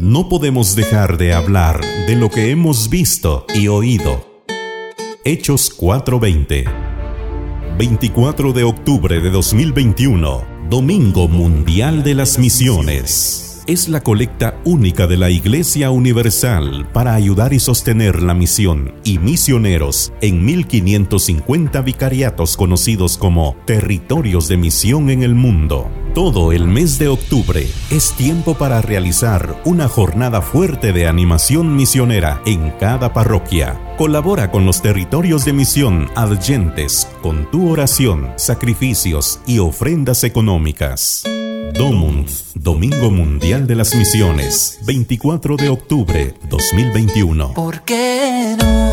no podemos dejar de hablar de lo que hemos visto y oído. Hechos 4:20 24 de octubre de 2021, Domingo Mundial de las Misiones es la colecta única de la Iglesia Universal para ayudar y sostener la misión y misioneros en 1550 vicariatos conocidos como territorios de misión en el mundo. Todo el mes de octubre es tiempo para realizar una jornada fuerte de animación misionera en cada parroquia. Colabora con los territorios de misión adyentes con tu oración, sacrificios y ofrendas económicas. Domund, Domingo Mundial de las Misiones, 24 de octubre 2021. ¿Por qué no?